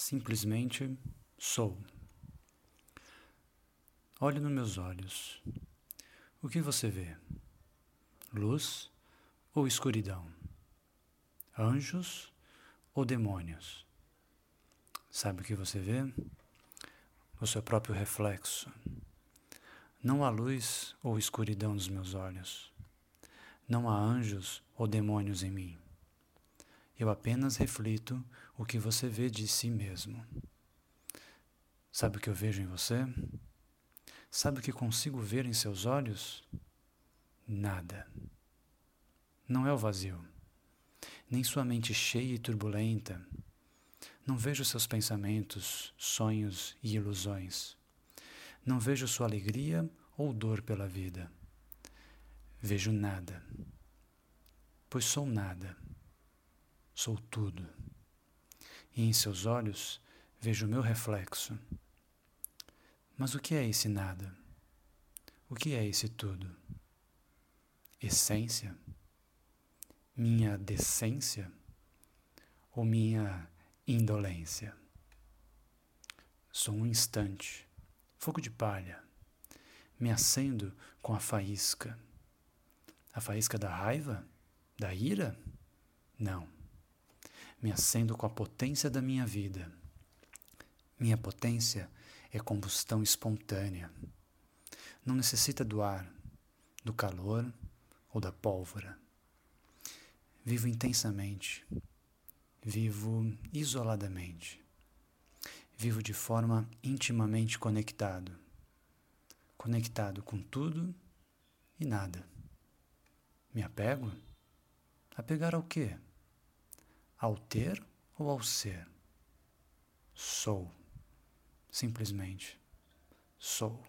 Simplesmente sou. Olhe nos meus olhos. O que você vê? Luz ou escuridão? Anjos ou demônios? Sabe o que você vê? O seu próprio reflexo. Não há luz ou escuridão nos meus olhos. Não há anjos ou demônios em mim. Eu apenas reflito o que você vê de si mesmo. Sabe o que eu vejo em você? Sabe o que consigo ver em seus olhos? Nada. Não é o vazio, nem sua mente cheia e turbulenta. Não vejo seus pensamentos, sonhos e ilusões. Não vejo sua alegria ou dor pela vida. Vejo nada, pois sou nada sou tudo. E em seus olhos vejo o meu reflexo. Mas o que é esse nada? O que é esse tudo? Essência? Minha decência? Ou minha indolência? Sou um instante, fogo de palha, me acendo com a faísca. A faísca da raiva? Da ira? Não me acendo com a potência da minha vida. Minha potência é combustão espontânea. Não necessita do ar, do calor ou da pólvora. Vivo intensamente. Vivo isoladamente. Vivo de forma intimamente conectado. Conectado com tudo e nada. Me apego? Apegar ao quê? Ao ter ou ao ser? Sou. Simplesmente sou.